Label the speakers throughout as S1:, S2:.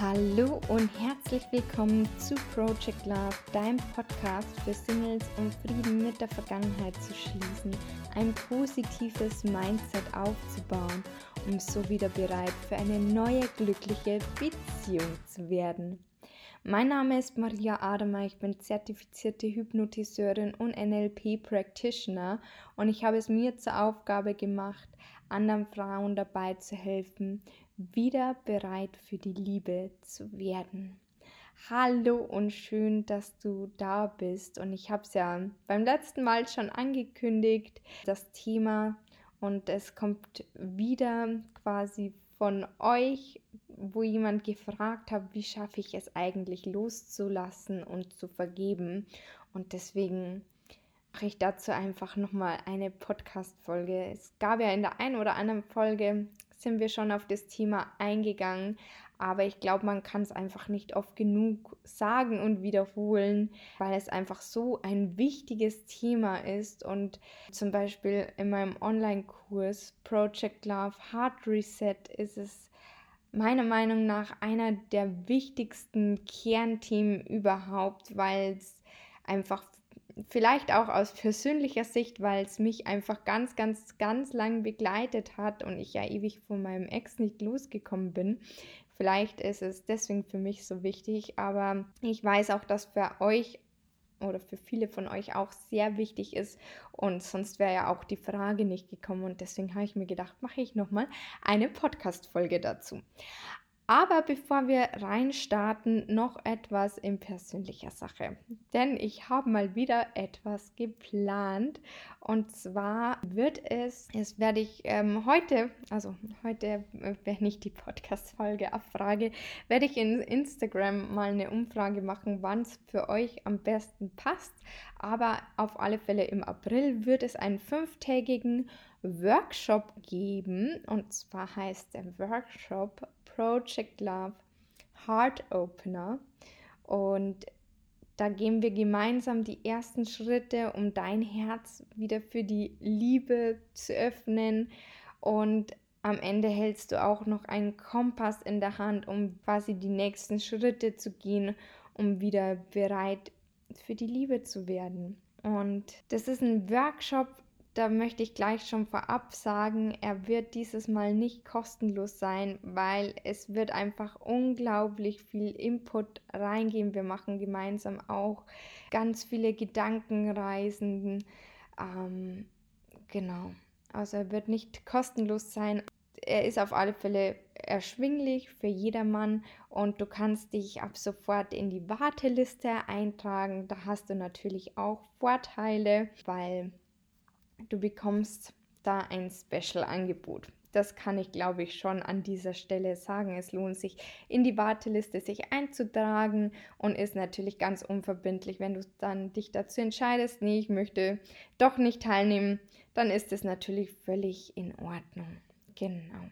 S1: Hallo und herzlich willkommen zu Project Love, deinem Podcast für Singles, um Frieden mit der Vergangenheit zu schließen, ein positives Mindset aufzubauen, um so wieder bereit für eine neue glückliche Beziehung zu werden. Mein Name ist Maria Ademer, ich bin zertifizierte Hypnotiseurin und NLP Practitioner und ich habe es mir zur Aufgabe gemacht, anderen Frauen dabei zu helfen, wieder bereit für die Liebe zu werden. Hallo und schön, dass du da bist. Und ich habe es ja beim letzten Mal schon angekündigt, das Thema. Und es kommt wieder quasi von euch, wo jemand gefragt hat, wie schaffe ich es eigentlich loszulassen und zu vergeben. Und deswegen mache ich dazu einfach nochmal eine Podcast-Folge. Es gab ja in der einen oder anderen Folge sind wir schon auf das Thema eingegangen, aber ich glaube, man kann es einfach nicht oft genug sagen und wiederholen, weil es einfach so ein wichtiges Thema ist. Und zum Beispiel in meinem Online-Kurs Project Love Heart Reset ist es meiner Meinung nach einer der wichtigsten Kernthemen überhaupt, weil es einfach vielleicht auch aus persönlicher Sicht, weil es mich einfach ganz, ganz, ganz lang begleitet hat und ich ja ewig von meinem Ex nicht losgekommen bin. Vielleicht ist es deswegen für mich so wichtig, aber ich weiß auch, dass für euch oder für viele von euch auch sehr wichtig ist und sonst wäre ja auch die Frage nicht gekommen und deswegen habe ich mir gedacht, mache ich nochmal eine Podcast-Folge dazu. Aber bevor wir reinstarten, noch etwas in persönlicher Sache. Denn ich habe mal wieder etwas geplant. Und zwar wird es, es werde ich ähm, heute, also heute, äh, wenn ich die Podcast-Folge abfrage, werde ich in Instagram mal eine Umfrage machen, wann es für euch am besten passt. Aber auf alle Fälle im April wird es einen fünftägigen Workshop geben. Und zwar heißt der Workshop Project Love Heart Opener. Und da gehen wir gemeinsam die ersten Schritte, um dein Herz wieder für die Liebe zu öffnen. Und am Ende hältst du auch noch einen Kompass in der Hand, um quasi die nächsten Schritte zu gehen, um wieder bereit für die Liebe zu werden. Und das ist ein Workshop, da möchte ich gleich schon vorab sagen, er wird dieses Mal nicht kostenlos sein, weil es wird einfach unglaublich viel Input reingehen. Wir machen gemeinsam auch ganz viele Gedankenreisen. Ähm, genau. Also er wird nicht kostenlos sein. Er ist auf alle Fälle erschwinglich für jedermann und du kannst dich ab sofort in die Warteliste eintragen. Da hast du natürlich auch Vorteile, weil du bekommst da ein Special-Angebot. Das kann ich, glaube ich, schon an dieser Stelle sagen. Es lohnt sich, in die Warteliste sich einzutragen und ist natürlich ganz unverbindlich. Wenn du dann dich dazu entscheidest, nee, ich möchte doch nicht teilnehmen, dann ist es natürlich völlig in Ordnung. Genau.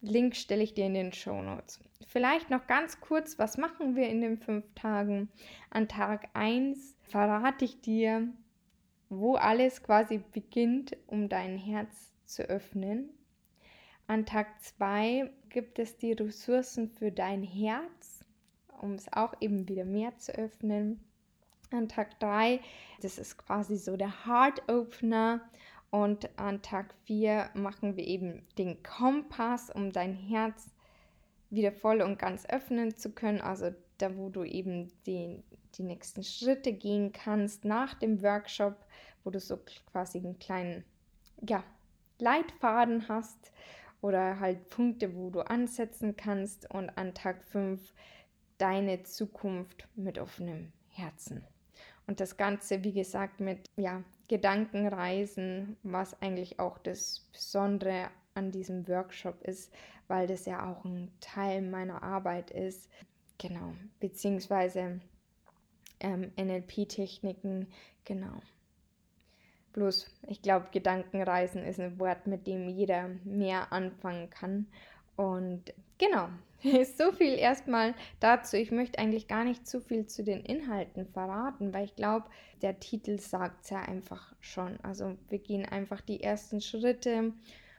S1: Link stelle ich dir in den Show Notes. Vielleicht noch ganz kurz, was machen wir in den fünf Tagen? An Tag 1 verrate ich dir, wo alles quasi beginnt, um dein Herz zu öffnen. An Tag 2 gibt es die Ressourcen für dein Herz, um es auch eben wieder mehr zu öffnen. An Tag 3, das ist quasi so der Heart Opener. Und an Tag 4 machen wir eben den Kompass, um dein Herz wieder voll und ganz öffnen zu können. Also da, wo du eben den, die nächsten Schritte gehen kannst nach dem Workshop, wo du so quasi einen kleinen ja, Leitfaden hast oder halt Punkte, wo du ansetzen kannst und an Tag 5 deine Zukunft mit offenem Herzen. Und das Ganze, wie gesagt, mit ja, Gedankenreisen, was eigentlich auch das Besondere an diesem Workshop ist, weil das ja auch ein Teil meiner Arbeit ist. Genau, beziehungsweise ähm, NLP-Techniken, genau. Bloß, ich glaube, Gedankenreisen ist ein Wort, mit dem jeder mehr anfangen kann. Und genau, so viel erstmal dazu. Ich möchte eigentlich gar nicht zu viel zu den Inhalten verraten, weil ich glaube, der Titel sagt es ja einfach schon. Also wir gehen einfach die ersten Schritte,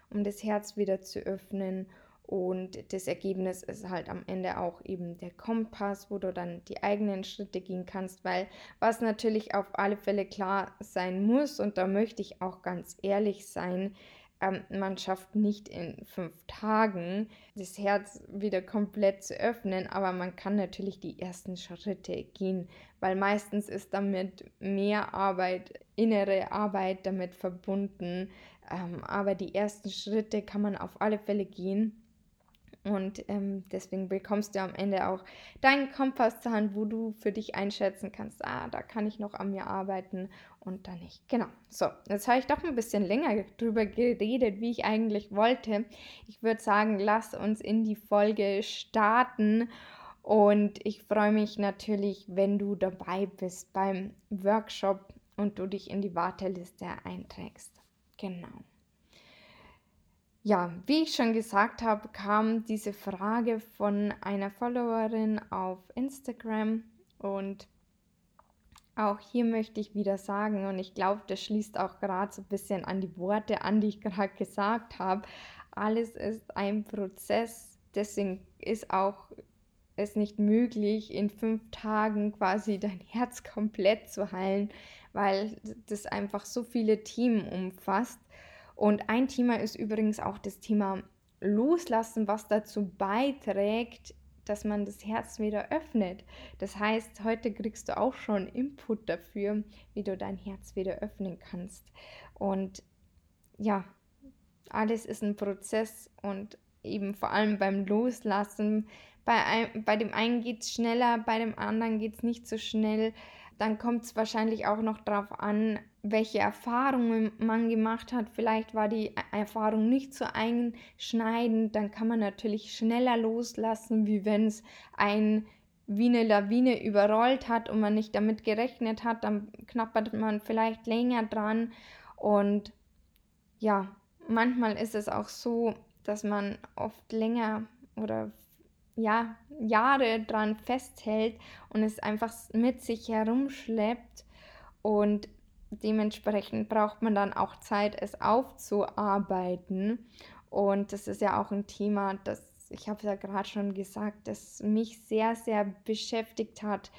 S1: um das Herz wieder zu öffnen Und das Ergebnis ist halt am Ende auch eben der Kompass, wo du dann die eigenen Schritte gehen kannst, weil was natürlich auf alle Fälle klar sein muss, und da möchte ich auch ganz ehrlich sein, ähm, man schafft nicht in fünf Tagen das Herz wieder komplett zu öffnen, aber man kann natürlich die ersten Schritte gehen, weil meistens ist damit mehr Arbeit, innere Arbeit damit verbunden. Ähm, aber die ersten Schritte kann man auf alle Fälle gehen und ähm, deswegen bekommst du am Ende auch deinen Kompass zur Hand, wo du für dich einschätzen kannst, ah, da kann ich noch an mir arbeiten und da nicht. Genau. So, jetzt habe ich doch ein bisschen länger drüber geredet, wie ich eigentlich wollte. Ich würde sagen, lass uns in die Folge starten. Und ich freue mich natürlich, wenn du dabei bist beim Workshop und du dich in die Warteliste einträgst. Genau. Ja, wie ich schon gesagt habe, kam diese Frage von einer Followerin auf Instagram und auch hier möchte ich wieder sagen, und ich glaube, das schließt auch gerade so ein bisschen an die Worte an, die ich gerade gesagt habe. Alles ist ein Prozess, deswegen ist auch es nicht möglich, in fünf Tagen quasi dein Herz komplett zu heilen, weil das einfach so viele Themen umfasst. Und ein Thema ist übrigens auch das Thema Loslassen, was dazu beiträgt, dass man das Herz wieder öffnet. Das heißt, heute kriegst du auch schon Input dafür, wie du dein Herz wieder öffnen kannst. Und ja, alles ist ein Prozess und eben vor allem beim Loslassen. Bei, ein, bei dem einen geht es schneller, bei dem anderen geht es nicht so schnell. Dann kommt es wahrscheinlich auch noch darauf an, welche Erfahrungen man gemacht hat. Vielleicht war die Erfahrung nicht so einschneidend. Dann kann man natürlich schneller loslassen, wie wenn es ein wie eine Lawine überrollt hat und man nicht damit gerechnet hat. Dann knappert man vielleicht länger dran. Und ja, manchmal ist es auch so, dass man oft länger oder ja, Jahre dran festhält und es einfach mit sich herumschleppt und dementsprechend braucht man dann auch Zeit, es aufzuarbeiten. Und das ist ja auch ein Thema, das ich habe ja gerade schon gesagt, das mich sehr, sehr beschäftigt hat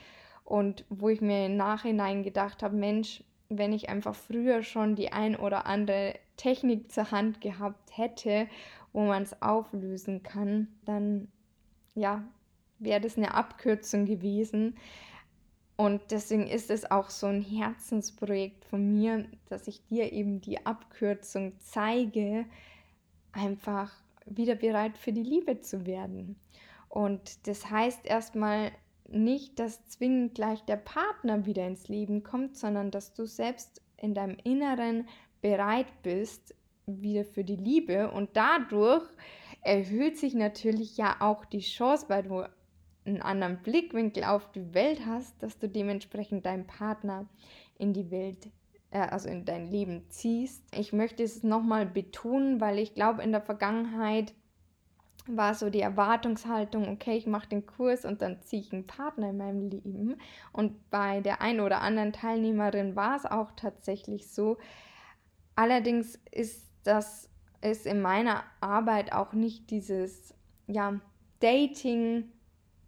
S1: und wo ich mir im Nachhinein gedacht habe, Mensch, wenn ich einfach früher schon die ein oder andere Technik zur Hand gehabt hätte, wo man es auflösen kann, dann ja, wäre das eine Abkürzung gewesen. Und deswegen ist es auch so ein Herzensprojekt von mir, dass ich dir eben die Abkürzung zeige, einfach wieder bereit für die Liebe zu werden. Und das heißt erstmal nicht, dass zwingend gleich der Partner wieder ins Leben kommt, sondern dass du selbst in deinem Inneren bereit bist, wieder für die Liebe und dadurch erhöht sich natürlich ja auch die Chance, weil du einen anderen Blickwinkel auf die Welt hast, dass du dementsprechend deinen Partner in die Welt, äh, also in dein Leben ziehst. Ich möchte es nochmal betonen, weil ich glaube, in der Vergangenheit war so die Erwartungshaltung, okay, ich mache den Kurs und dann ziehe ich einen Partner in meinem Leben. Und bei der einen oder anderen Teilnehmerin war es auch tatsächlich so. Allerdings ist das ist in meiner Arbeit auch nicht dieses, ja, Dating,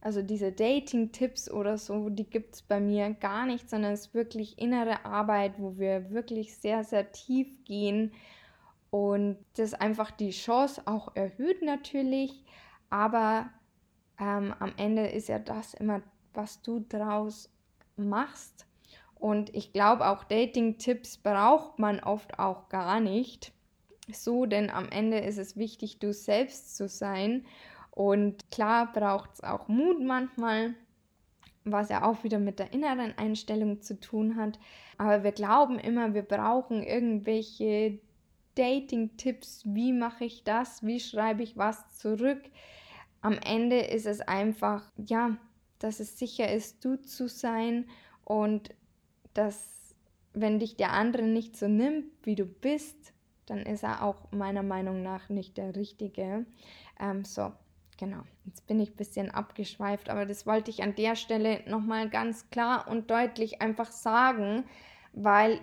S1: also diese Dating-Tipps oder so, die gibt es bei mir gar nicht, sondern es ist wirklich innere Arbeit, wo wir wirklich sehr, sehr tief gehen und das einfach die Chance auch erhöht natürlich, aber ähm, am Ende ist ja das immer, was du draus machst. Und ich glaube, auch Dating-Tipps braucht man oft auch gar nicht so, denn am Ende ist es wichtig, du selbst zu sein. Und klar braucht es auch Mut manchmal, was ja auch wieder mit der inneren Einstellung zu tun hat. Aber wir glauben immer, wir brauchen irgendwelche Dating-Tipps. Wie mache ich das? Wie schreibe ich was zurück? Am Ende ist es einfach, ja, dass es sicher ist, du zu sein und dass, wenn dich der andere nicht so nimmt, wie du bist, dann ist er auch meiner Meinung nach nicht der Richtige. Ähm, so, genau. Jetzt bin ich ein bisschen abgeschweift, aber das wollte ich an der Stelle nochmal ganz klar und deutlich einfach sagen, weil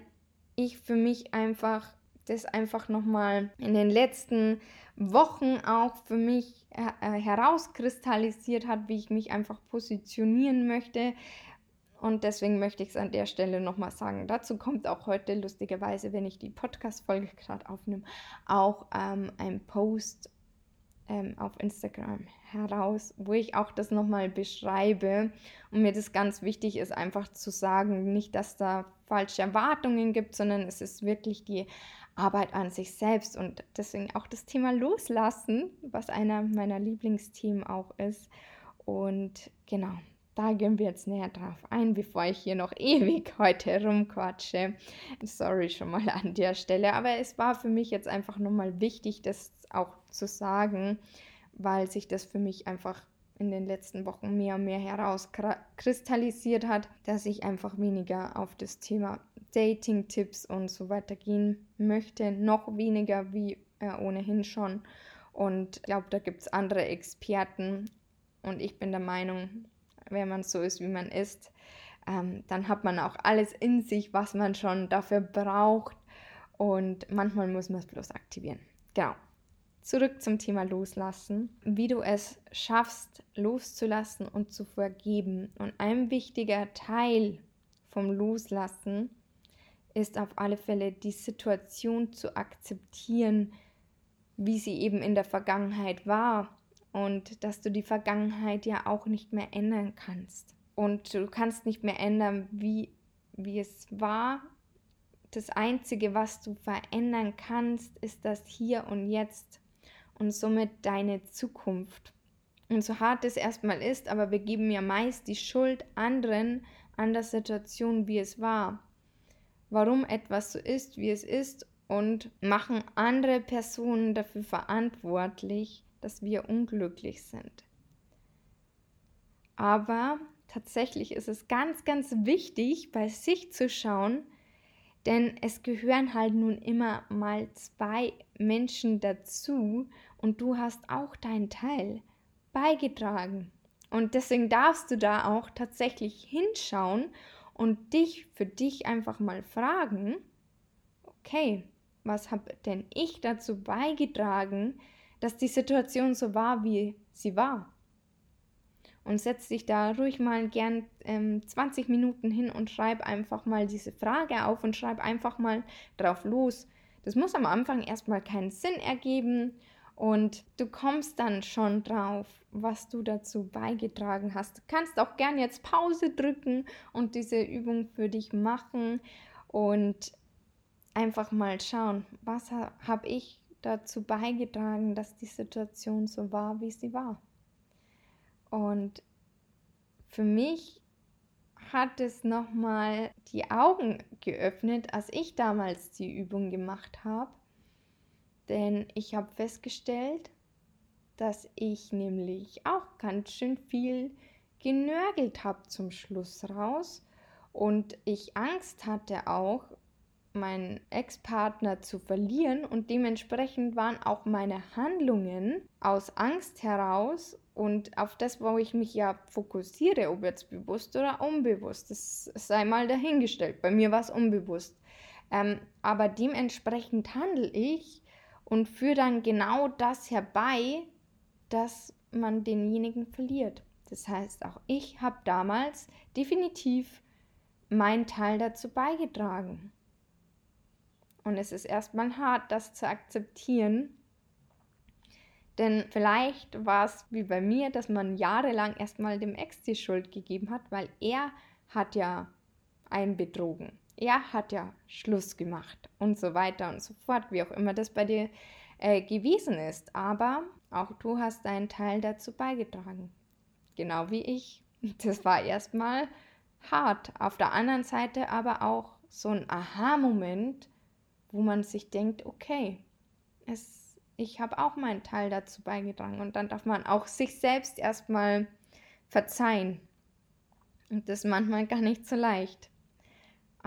S1: ich für mich einfach das einfach nochmal in den letzten Wochen auch für mich äh, herauskristallisiert hat, wie ich mich einfach positionieren möchte. Und deswegen möchte ich es an der Stelle nochmal sagen. Dazu kommt auch heute lustigerweise, wenn ich die Podcast-Folge gerade aufnehme, auch ähm, ein Post ähm, auf Instagram heraus, wo ich auch das nochmal beschreibe. Und mir das ganz wichtig ist, einfach zu sagen, nicht, dass da falsche Erwartungen gibt, sondern es ist wirklich die Arbeit an sich selbst und deswegen auch das Thema Loslassen, was einer meiner Lieblingsthemen auch ist. Und genau, da gehen wir jetzt näher drauf ein, bevor ich hier noch ewig heute rumquatsche. Sorry schon mal an der Stelle, aber es war für mich jetzt einfach nochmal wichtig, das auch zu sagen, weil sich das für mich einfach in den letzten Wochen mehr und mehr herauskristallisiert hat, dass ich einfach weniger auf das Thema Dating-Tipps und so weiter gehen möchte, noch weniger wie äh, ohnehin schon. Und ich glaube, da gibt es andere Experten und ich bin der Meinung, wenn man so ist, wie man ist, ähm, dann hat man auch alles in sich, was man schon dafür braucht. Und manchmal muss man es bloß aktivieren. Genau. Zurück zum Thema Loslassen. Wie du es schaffst, loszulassen und zu vergeben. Und ein wichtiger Teil vom Loslassen ist auf alle Fälle die Situation zu akzeptieren, wie sie eben in der Vergangenheit war und dass du die Vergangenheit ja auch nicht mehr ändern kannst. Und du kannst nicht mehr ändern, wie, wie es war. Das Einzige, was du verändern kannst, ist das Hier und Jetzt und somit deine Zukunft. Und so hart es erstmal ist, aber wir geben ja meist die Schuld anderen an der Situation, wie es war. Warum etwas so ist, wie es ist und machen andere Personen dafür verantwortlich, dass wir unglücklich sind. Aber tatsächlich ist es ganz, ganz wichtig, bei sich zu schauen, denn es gehören halt nun immer mal zwei Menschen dazu und du hast auch deinen Teil beigetragen. Und deswegen darfst du da auch tatsächlich hinschauen und dich für dich einfach mal fragen, okay, was habe denn ich dazu beigetragen, dass die Situation so war, wie sie war? Und setz dich da ruhig mal gern ähm, 20 Minuten hin und schreib einfach mal diese Frage auf und schreib einfach mal drauf los. Das muss am Anfang erstmal keinen Sinn ergeben und du kommst dann schon drauf, was du dazu beigetragen hast. Du kannst auch gern jetzt Pause drücken und diese Übung für dich machen und einfach mal schauen, was habe ich dazu beigetragen, dass die Situation so war, wie sie war. Und für mich hat es nochmal die Augen geöffnet, als ich damals die Übung gemacht habe denn ich habe festgestellt, dass ich nämlich auch ganz schön viel genörgelt habe zum Schluss raus und ich Angst hatte auch, meinen Ex-Partner zu verlieren und dementsprechend waren auch meine Handlungen aus Angst heraus und auf das, wo ich mich ja fokussiere, ob jetzt bewusst oder unbewusst, das sei mal dahingestellt. Bei mir war es unbewusst. Ähm, aber dementsprechend handle ich und führe dann genau das herbei, dass man denjenigen verliert. Das heißt, auch ich habe damals definitiv meinen Teil dazu beigetragen. Und es ist erstmal hart, das zu akzeptieren. Denn vielleicht war es wie bei mir, dass man jahrelang erstmal dem Ex die Schuld gegeben hat, weil er hat ja einen betrogen er hat ja Schluss gemacht und so weiter und so fort, wie auch immer das bei dir äh, gewesen ist. Aber auch du hast deinen Teil dazu beigetragen. Genau wie ich. Das war erstmal hart. Auf der anderen Seite aber auch so ein Aha-Moment, wo man sich denkt, okay, es, ich habe auch meinen Teil dazu beigetragen. Und dann darf man auch sich selbst erstmal verzeihen. Und das ist manchmal gar nicht so leicht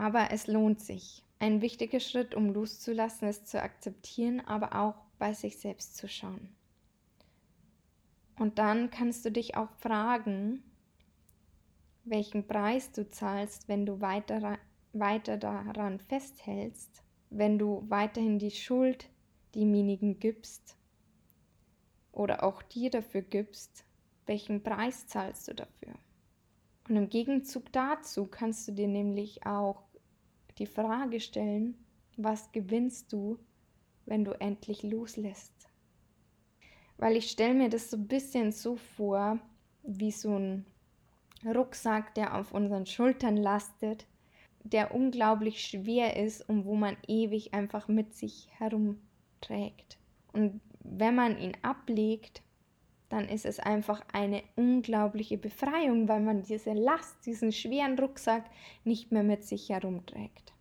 S1: aber es lohnt sich. Ein wichtiger Schritt, um loszulassen, ist zu akzeptieren, aber auch bei sich selbst zu schauen. Und dann kannst du dich auch fragen, welchen Preis du zahlst, wenn du weiter, weiter daran festhältst wenn du weiterhin die Schuld demjenigen gibst oder auch dir dafür gibst, welchen Preis zahlst du dafür? Und im Gegenzug dazu kannst du dir nämlich auch die Frage stellen, was gewinnst du, wenn du endlich loslässt? Weil ich stelle mir das so ein bisschen so vor, wie so ein Rucksack, der auf unseren Schultern lastet, der unglaublich schwer ist und wo man ewig einfach mit sich herumträgt. Und wenn man ihn ablegt, dann ist es einfach eine unglaubliche Befreiung, weil man diese Last, diesen schweren Rucksack nicht mehr mit sich herumträgt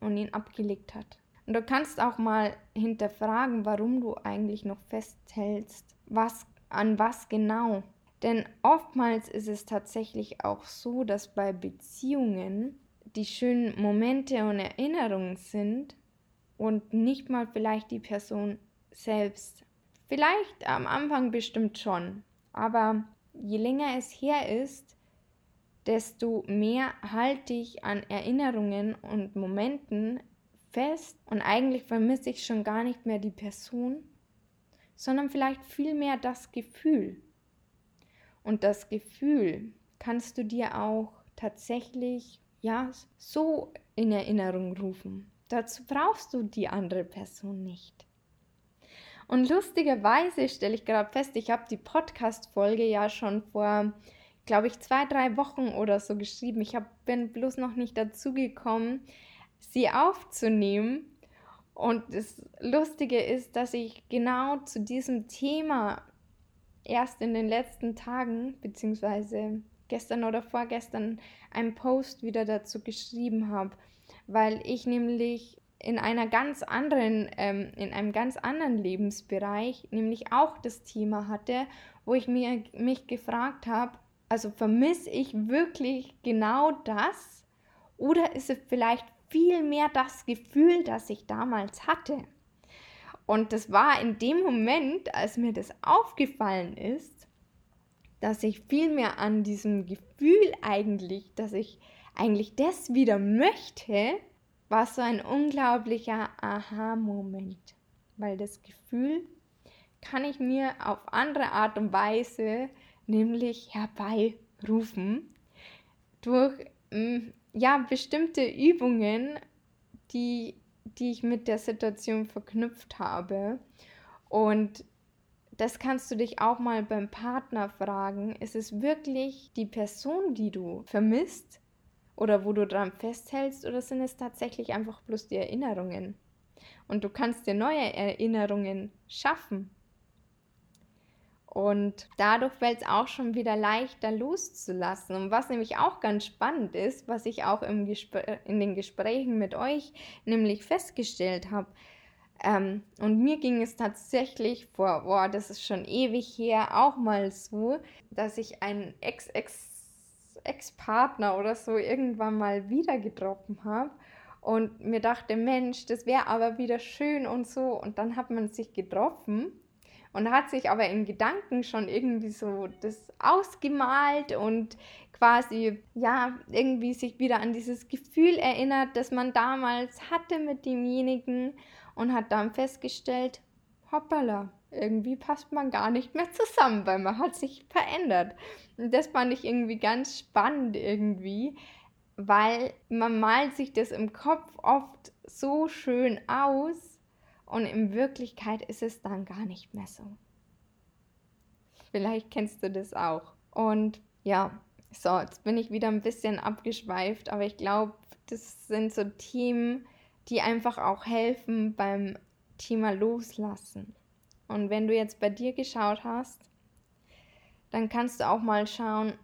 S1: und ihn abgelegt hat. Und du kannst auch mal hinterfragen, warum du eigentlich noch festhältst, was an was genau. Denn oftmals ist es tatsächlich auch so, dass bei Beziehungen die schönen Momente und Erinnerungen sind und nicht mal vielleicht die Person selbst. Vielleicht am Anfang bestimmt schon, aber je länger es her ist, desto mehr halte ich an Erinnerungen und Momenten fest und eigentlich vermisse ich schon gar nicht mehr die Person, sondern vielleicht vielmehr das Gefühl. Und das Gefühl kannst du dir auch tatsächlich ja so in Erinnerung rufen. Dazu brauchst du die andere Person nicht. Und lustigerweise stelle ich gerade fest, ich habe die Podcast-Folge ja schon vor, glaube ich, zwei, drei Wochen oder so geschrieben. Ich hab, bin bloß noch nicht dazu gekommen, sie aufzunehmen. Und das Lustige ist, dass ich genau zu diesem Thema erst in den letzten Tagen, beziehungsweise gestern oder vorgestern, einen Post wieder dazu geschrieben habe, weil ich nämlich in einer ganz anderen, ähm, in einem ganz anderen Lebensbereich, nämlich auch das Thema hatte, wo ich mir, mich gefragt habe, also vermisse ich wirklich genau das oder ist es vielleicht viel mehr das Gefühl, das ich damals hatte? Und das war in dem Moment, als mir das aufgefallen ist, dass ich viel mehr an diesem Gefühl eigentlich, dass ich eigentlich das wieder möchte, war so ein unglaublicher Aha-Moment, weil das Gefühl kann ich mir auf andere Art und Weise nämlich herbeirufen durch mm, ja bestimmte Übungen, die, die ich mit der Situation verknüpft habe. Und das kannst du dich auch mal beim Partner fragen. Ist es wirklich die Person, die du vermisst? oder wo du dran festhältst oder sind es tatsächlich einfach bloß die Erinnerungen? Und du kannst dir neue Erinnerungen schaffen. Und dadurch fällt es auch schon wieder leichter loszulassen. Und was nämlich auch ganz spannend ist, was ich auch im in den Gesprächen mit euch nämlich festgestellt habe, ähm, und mir ging es tatsächlich vor, boah, das ist schon ewig her, auch mal so, dass ich einen Ex-Ex Ex-Partner oder so irgendwann mal wieder getroffen habe und mir dachte, Mensch, das wäre aber wieder schön und so. Und dann hat man sich getroffen und hat sich aber in Gedanken schon irgendwie so das ausgemalt und quasi, ja, irgendwie sich wieder an dieses Gefühl erinnert, das man damals hatte mit demjenigen und hat dann festgestellt, hoppala, irgendwie passt man gar nicht mehr zusammen, weil man hat sich verändert. Und das fand ich irgendwie ganz spannend irgendwie, weil man malt sich das im Kopf oft so schön aus und in Wirklichkeit ist es dann gar nicht mehr so. Vielleicht kennst du das auch. Und ja, so, jetzt bin ich wieder ein bisschen abgeschweift, aber ich glaube, das sind so Themen, die einfach auch helfen beim Thema Loslassen. Und wenn du jetzt bei dir geschaut hast, dann kannst du auch mal schauen,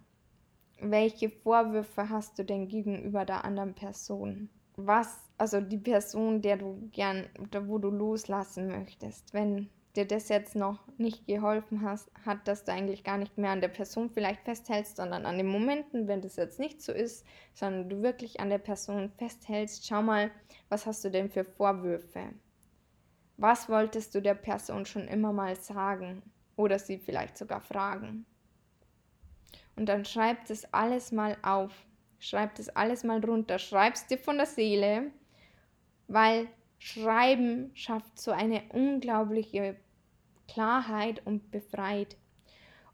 S1: welche Vorwürfe hast du denn gegenüber der anderen Person? Was, also die Person, der du gern, wo du loslassen möchtest, wenn dir das jetzt noch nicht geholfen hast, hat, dass du eigentlich gar nicht mehr an der Person vielleicht festhältst, sondern an den Momenten, wenn das jetzt nicht so ist, sondern du wirklich an der Person festhältst, schau mal, was hast du denn für Vorwürfe? Was wolltest du der Person schon immer mal sagen oder sie vielleicht sogar fragen? Und dann schreib das alles mal auf. Schreib das alles mal runter. Schreib es dir von der Seele. weil Schreiben schafft so eine unglaubliche Klarheit und befreit.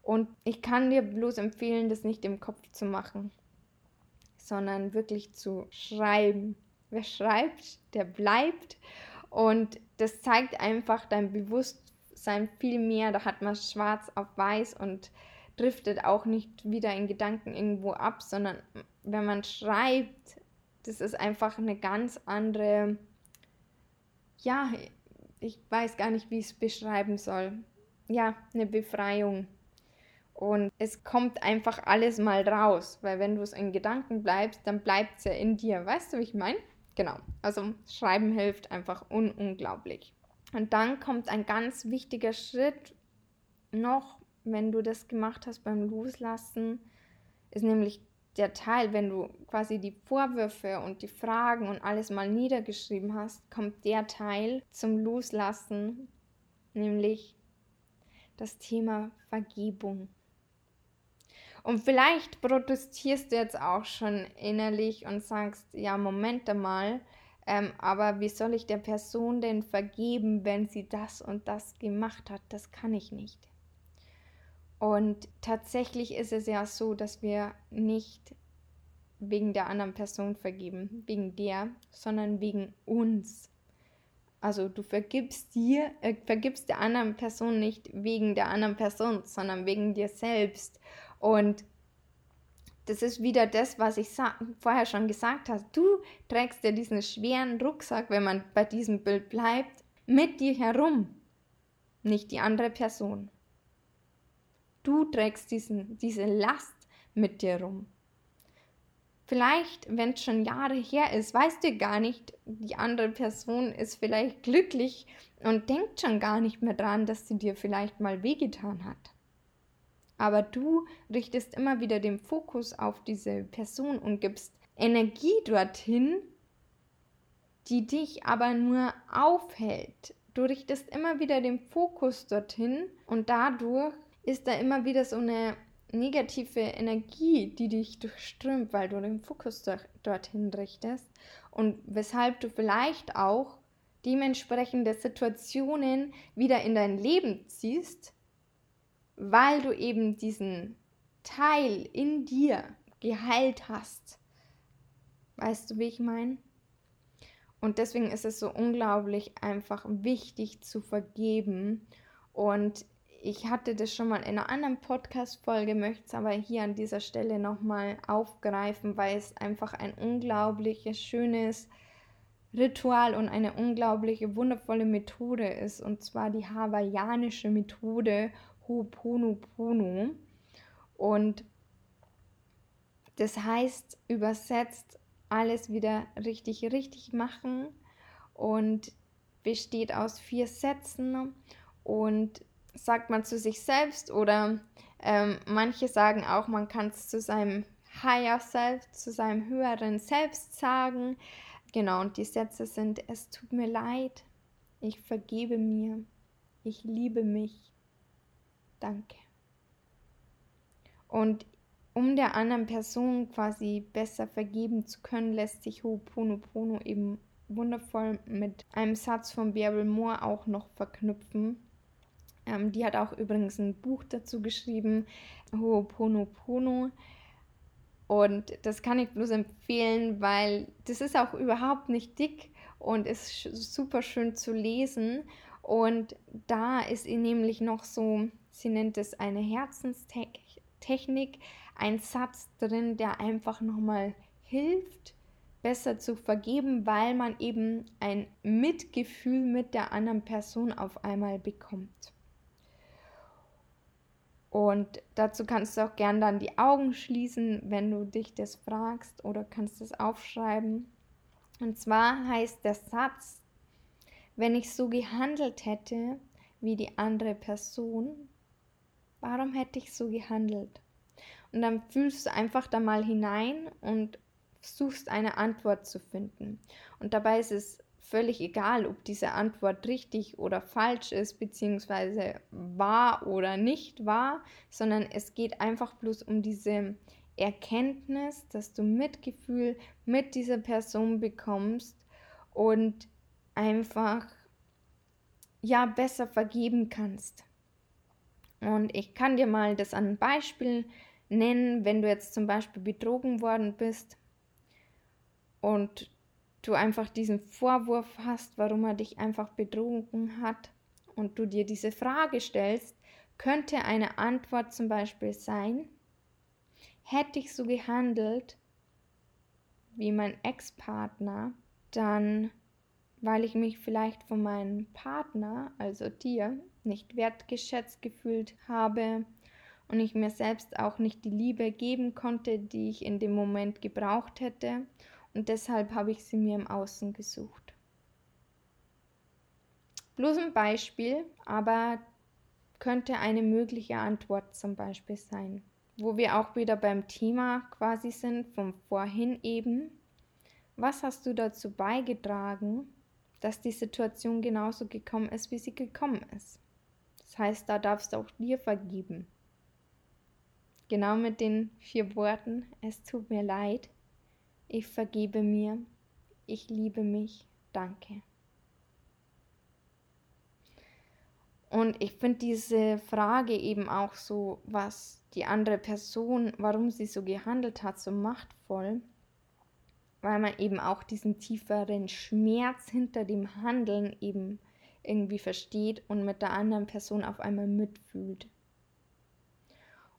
S1: Und ich kann dir bloß empfehlen, das nicht im Kopf zu machen, sondern wirklich zu schreiben. Wer schreibt, der bleibt. Und das zeigt einfach dein Bewusstsein viel mehr. Da hat man schwarz auf weiß und driftet auch nicht wieder in Gedanken irgendwo ab, sondern wenn man schreibt, das ist einfach eine ganz andere, ja, ich weiß gar nicht, wie ich es beschreiben soll. Ja, eine Befreiung. Und es kommt einfach alles mal raus, weil wenn du es in Gedanken bleibst, dann bleibt es ja in dir. Weißt du, wie ich meine? Genau. Also Schreiben hilft einfach un unglaublich. Und dann kommt ein ganz wichtiger Schritt noch, wenn du das gemacht hast beim Loslassen, ist nämlich der Teil, wenn du quasi die Vorwürfe und die Fragen und alles mal niedergeschrieben hast, kommt der Teil zum Loslassen, nämlich das Thema Vergebung. Und vielleicht protestierst du jetzt auch schon innerlich und sagst, ja, Moment mal, ähm, aber wie soll ich der Person denn vergeben, wenn sie das und das gemacht hat? Das kann ich nicht. Und tatsächlich ist es ja so, dass wir nicht wegen der anderen Person vergeben, wegen der, sondern wegen uns. Also du vergibst dir, äh, vergibst der anderen Person nicht wegen der anderen Person, sondern wegen dir selbst. Und das ist wieder das, was ich vorher schon gesagt habe. Du trägst ja diesen schweren Rucksack, wenn man bei diesem Bild bleibt, mit dir herum, nicht die andere Person. Du trägst diesen, diese Last mit dir rum. Vielleicht, wenn es schon Jahre her ist, weißt du gar nicht, die andere Person ist vielleicht glücklich und denkt schon gar nicht mehr dran, dass sie dir vielleicht mal wehgetan hat. Aber du richtest immer wieder den Fokus auf diese Person und gibst Energie dorthin, die dich aber nur aufhält. Du richtest immer wieder den Fokus dorthin und dadurch ist da immer wieder so eine negative Energie, die dich durchströmt, weil du den Fokus dorthin richtest und weshalb du vielleicht auch dementsprechende Situationen wieder in dein Leben ziehst, weil du eben diesen Teil in dir geheilt hast. Weißt du, wie ich meine? Und deswegen ist es so unglaublich einfach wichtig zu vergeben und ich hatte das schon mal in einer anderen Podcast-Folge, möchte es aber hier an dieser Stelle nochmal aufgreifen, weil es einfach ein unglaubliches, schönes Ritual und eine unglaubliche, wundervolle Methode ist. Und zwar die hawaiianische Methode Ho'oponopono. Und das heißt übersetzt alles wieder richtig, richtig machen und besteht aus vier Sätzen und sagt man zu sich selbst oder ähm, manche sagen auch, man kann es zu seinem Higher Self, zu seinem höheren Selbst sagen. Genau, und die Sätze sind, es tut mir leid, ich vergebe mir, ich liebe mich, danke. Und um der anderen Person quasi besser vergeben zu können, lässt sich Ho'oponopono eben wundervoll mit einem Satz von Bärbel Moore auch noch verknüpfen. Ähm, die hat auch übrigens ein Buch dazu geschrieben, Ho'oponopono. Und das kann ich bloß empfehlen, weil das ist auch überhaupt nicht dick und ist super schön zu lesen. Und da ist sie nämlich noch so, sie nennt es eine Herzenstechnik, ein Satz drin, der einfach nochmal hilft, besser zu vergeben, weil man eben ein Mitgefühl mit der anderen Person auf einmal bekommt. Und dazu kannst du auch gern dann die Augen schließen, wenn du dich das fragst oder kannst es aufschreiben. Und zwar heißt der Satz, wenn ich so gehandelt hätte wie die andere Person, warum hätte ich so gehandelt? Und dann fühlst du einfach da mal hinein und suchst eine Antwort zu finden. Und dabei ist es völlig egal, ob diese Antwort richtig oder falsch ist, beziehungsweise wahr oder nicht wahr, sondern es geht einfach bloß um diese Erkenntnis, dass du Mitgefühl mit dieser Person bekommst und einfach ja besser vergeben kannst. Und ich kann dir mal das an einem Beispiel nennen, wenn du jetzt zum Beispiel betrogen worden bist und du einfach diesen Vorwurf hast, warum er dich einfach betrogen hat und du dir diese Frage stellst, könnte eine Antwort zum Beispiel sein, hätte ich so gehandelt wie mein Ex-Partner, dann, weil ich mich vielleicht von meinem Partner, also dir, nicht wertgeschätzt gefühlt habe und ich mir selbst auch nicht die Liebe geben konnte, die ich in dem Moment gebraucht hätte und deshalb habe ich sie mir im Außen gesucht. Bloß ein Beispiel, aber könnte eine mögliche Antwort zum Beispiel sein. Wo wir auch wieder beim Thema quasi sind, vom vorhin eben. Was hast du dazu beigetragen, dass die Situation genauso gekommen ist, wie sie gekommen ist? Das heißt, da darfst du auch dir vergeben. Genau mit den vier Worten, es tut mir leid, ich vergebe mir, ich liebe mich, danke. Und ich finde diese Frage eben auch so, was die andere Person, warum sie so gehandelt hat, so machtvoll, weil man eben auch diesen tieferen Schmerz hinter dem Handeln eben irgendwie versteht und mit der anderen Person auf einmal mitfühlt.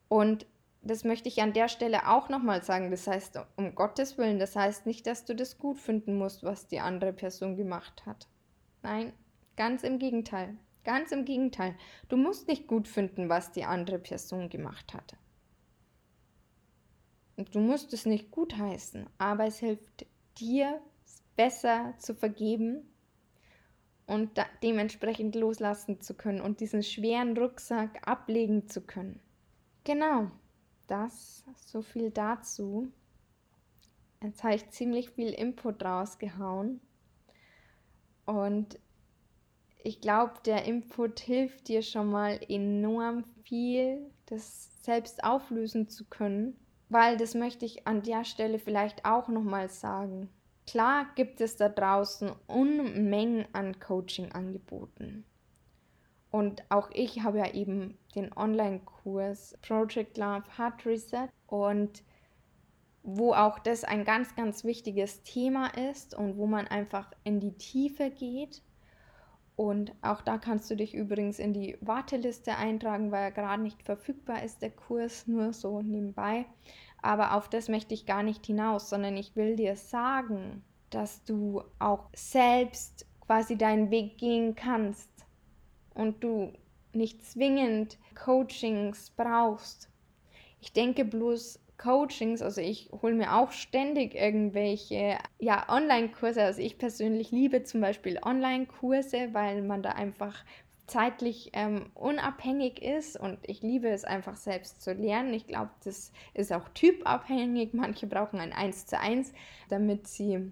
S1: Und das möchte ich an der Stelle auch nochmal sagen. Das heißt, um Gottes Willen, das heißt nicht, dass du das gut finden musst, was die andere Person gemacht hat. Nein, ganz im Gegenteil. Ganz im Gegenteil. Du musst nicht gut finden, was die andere Person gemacht hat. Und du musst es nicht gut heißen, aber es hilft dir besser zu vergeben und dementsprechend loslassen zu können und diesen schweren Rucksack ablegen zu können. Genau, das, so viel dazu. Jetzt habe ich ziemlich viel Input rausgehauen. Und ich glaube, der Input hilft dir schon mal enorm viel, das selbst auflösen zu können, weil das möchte ich an der Stelle vielleicht auch nochmal sagen. Klar gibt es da draußen Unmengen an Coaching-Angeboten. Und auch ich habe ja eben den Online-Kurs Project Love Heart Reset. Und wo auch das ein ganz, ganz wichtiges Thema ist und wo man einfach in die Tiefe geht. Und auch da kannst du dich übrigens in die Warteliste eintragen, weil er gerade nicht verfügbar ist, der Kurs, nur so nebenbei. Aber auf das möchte ich gar nicht hinaus, sondern ich will dir sagen, dass du auch selbst quasi deinen Weg gehen kannst und du nicht zwingend Coachings brauchst. Ich denke bloß, Coachings, also ich hole mir auch ständig irgendwelche ja, Online-Kurse. Also ich persönlich liebe zum Beispiel Online-Kurse, weil man da einfach zeitlich ähm, unabhängig ist und ich liebe es einfach selbst zu lernen. Ich glaube, das ist auch typabhängig. Manche brauchen ein 1 zu 1, damit sie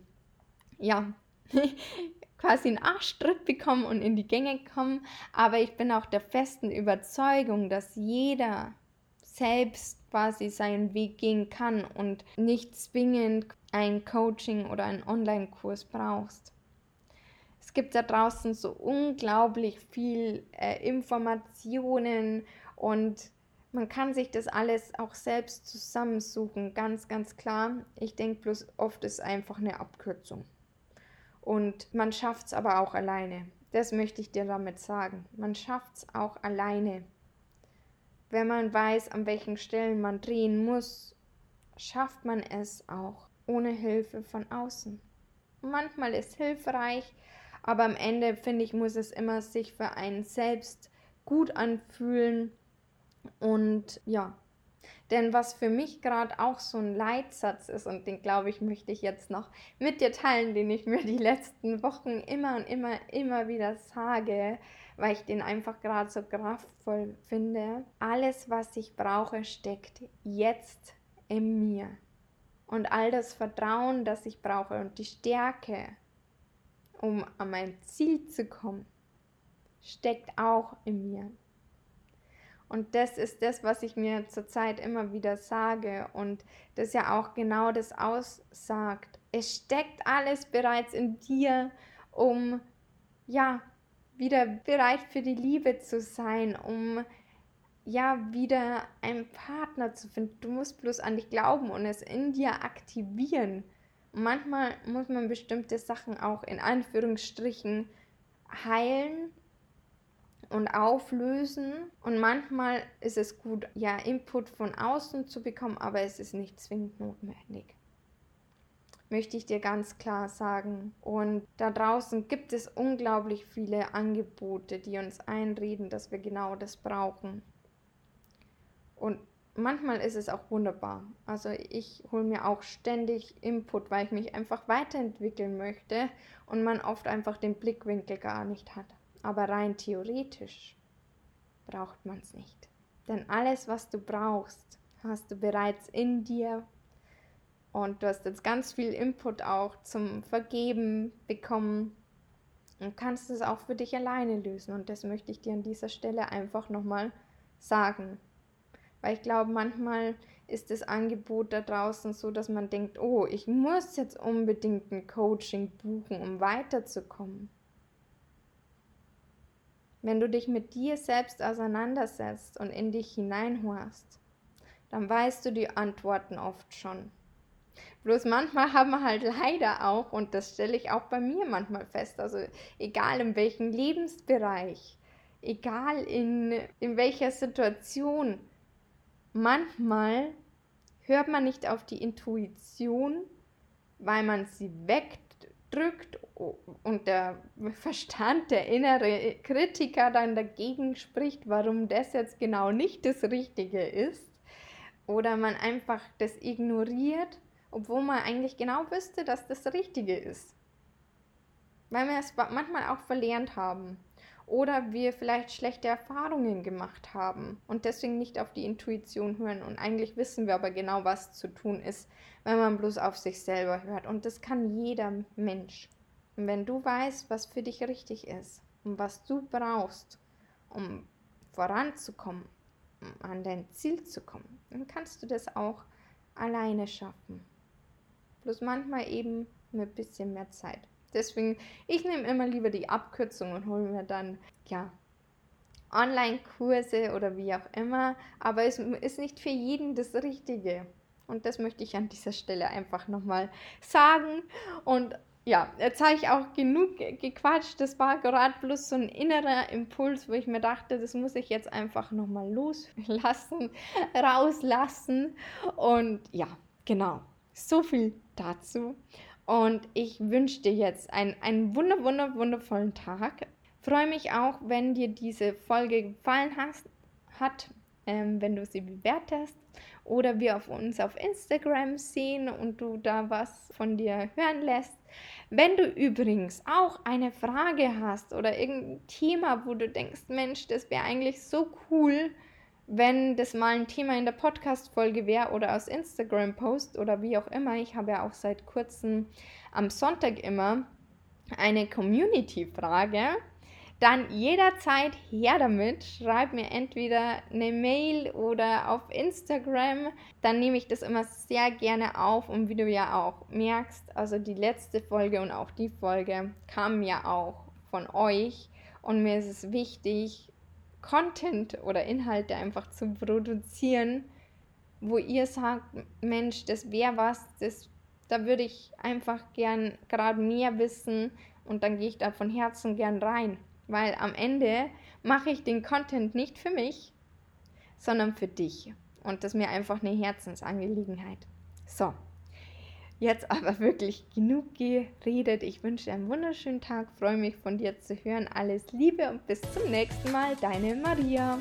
S1: ja quasi einen Arschtritt bekommen und in die Gänge kommen. Aber ich bin auch der festen Überzeugung, dass jeder selbst quasi seinen Weg gehen kann und nicht zwingend ein Coaching oder einen Online-Kurs brauchst. Es gibt da draußen so unglaublich viel äh, Informationen und man kann sich das alles auch selbst zusammensuchen, ganz, ganz klar. Ich denke bloß, oft ist einfach eine Abkürzung. Und man schafft es aber auch alleine. Das möchte ich dir damit sagen. Man schafft es auch alleine. Wenn man weiß, an welchen Stellen man drehen muss, schafft man es auch ohne Hilfe von außen. Manchmal ist hilfreich, aber am Ende finde ich, muss es immer sich für einen selbst gut anfühlen und ja. Denn was für mich gerade auch so ein Leitsatz ist, und den glaube ich, möchte ich jetzt noch mit dir teilen, den ich mir die letzten Wochen immer und immer, immer wieder sage, weil ich den einfach gerade so kraftvoll finde. Alles, was ich brauche, steckt jetzt in mir. Und all das Vertrauen, das ich brauche und die Stärke, um an mein Ziel zu kommen, steckt auch in mir. Und das ist das, was ich mir zurzeit immer wieder sage und das ja auch genau das aussagt. Es steckt alles bereits in dir, um ja wieder bereit für die Liebe zu sein, um ja wieder einen Partner zu finden. Du musst bloß an dich glauben und es in dir aktivieren. Und manchmal muss man bestimmte Sachen auch in Anführungsstrichen heilen und auflösen. Und manchmal ist es gut, ja, Input von außen zu bekommen, aber es ist nicht zwingend notwendig. Möchte ich dir ganz klar sagen. Und da draußen gibt es unglaublich viele Angebote, die uns einreden, dass wir genau das brauchen. Und manchmal ist es auch wunderbar. Also ich hole mir auch ständig Input, weil ich mich einfach weiterentwickeln möchte und man oft einfach den Blickwinkel gar nicht hat. Aber rein theoretisch braucht man es nicht. Denn alles, was du brauchst, hast du bereits in dir. Und du hast jetzt ganz viel Input auch zum Vergeben bekommen und kannst es auch für dich alleine lösen. Und das möchte ich dir an dieser Stelle einfach nochmal sagen. Weil ich glaube, manchmal ist das Angebot da draußen so, dass man denkt, oh, ich muss jetzt unbedingt ein Coaching buchen, um weiterzukommen. Wenn du dich mit dir selbst auseinandersetzt und in dich hineinhorst, dann weißt du die Antworten oft schon. Bloß manchmal haben wir halt leider auch, und das stelle ich auch bei mir manchmal fest, also egal in welchem Lebensbereich, egal in, in welcher Situation, manchmal hört man nicht auf die Intuition, weil man sie wegdrückt und der Verstand, der innere Kritiker dann dagegen spricht, warum das jetzt genau nicht das Richtige ist. Oder man einfach das ignoriert, obwohl man eigentlich genau wüsste, dass das Richtige ist. Weil wir es manchmal auch verlernt haben oder wir vielleicht schlechte Erfahrungen gemacht haben und deswegen nicht auf die Intuition hören. Und eigentlich wissen wir aber genau, was zu tun ist, wenn man bloß auf sich selber hört. Und das kann jeder Mensch. Und wenn du weißt, was für dich richtig ist und was du brauchst, um voranzukommen, um an dein Ziel zu kommen, dann kannst du das auch alleine schaffen. Bloß manchmal eben mit ein bisschen mehr Zeit. Deswegen, ich nehme immer lieber die Abkürzung und hole mir dann, ja, Online-Kurse oder wie auch immer. Aber es ist nicht für jeden das Richtige. Und das möchte ich an dieser Stelle einfach nochmal sagen. Und ja, jetzt habe ich auch genug gequatscht. Das war gerade bloß so ein innerer Impuls, wo ich mir dachte, das muss ich jetzt einfach nochmal loslassen, rauslassen. Und ja, genau. So viel dazu. Und ich wünsche dir jetzt einen, einen wunder, wunder, wundervollen Tag. Freue mich auch, wenn dir diese Folge gefallen hast, hat, ähm, wenn du sie bewertest oder wir auf uns auf Instagram sehen und du da was von dir hören lässt. Wenn du übrigens auch eine Frage hast oder irgendein Thema, wo du denkst, Mensch, das wäre eigentlich so cool, wenn das mal ein Thema in der Podcast-Folge wäre oder aus Instagram-Post oder wie auch immer, ich habe ja auch seit kurzem am Sonntag immer eine Community-Frage, dann jederzeit her damit. Schreib mir entweder eine Mail oder auf Instagram. Dann nehme ich das immer sehr gerne auf. Und wie du ja auch merkst, also die letzte Folge und auch die Folge kamen ja auch von euch. Und mir ist es wichtig, Content oder Inhalte einfach zu produzieren, wo ihr sagt, Mensch, das wäre was, das, da würde ich einfach gern gerade mehr wissen und dann gehe ich da von Herzen gern rein. Weil am Ende mache ich den Content nicht für mich, sondern für dich. Und das ist mir einfach eine Herzensangelegenheit. So, Jetzt aber wirklich genug geredet. Ich wünsche dir einen wunderschönen Tag, freue mich von dir zu hören. Alles Liebe und bis zum nächsten Mal, deine Maria.